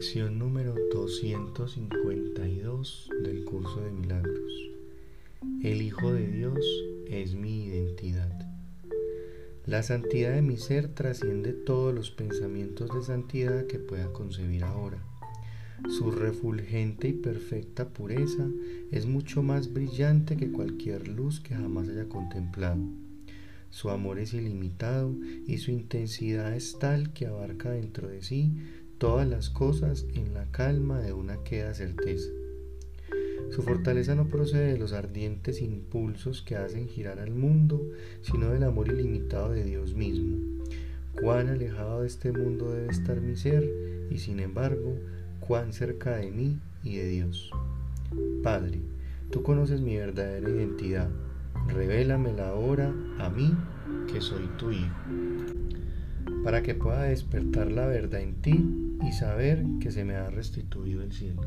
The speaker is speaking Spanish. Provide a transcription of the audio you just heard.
Lección número 252 del curso de milagros. El Hijo de Dios es mi identidad. La santidad de mi ser trasciende todos los pensamientos de santidad que pueda concebir ahora. Su refulgente y perfecta pureza es mucho más brillante que cualquier luz que jamás haya contemplado. Su amor es ilimitado y su intensidad es tal que abarca dentro de sí todas las cosas en la calma de una queda certeza. Su fortaleza no procede de los ardientes impulsos que hacen girar al mundo, sino del amor ilimitado de Dios mismo. Cuán alejado de este mundo debe estar mi ser, y sin embargo, cuán cerca de mí y de Dios. Padre, tú conoces mi verdadera identidad. Revélamela ahora a mí, que soy tu Hijo para que pueda despertar la verdad en ti y saber que se me ha restituido el cielo.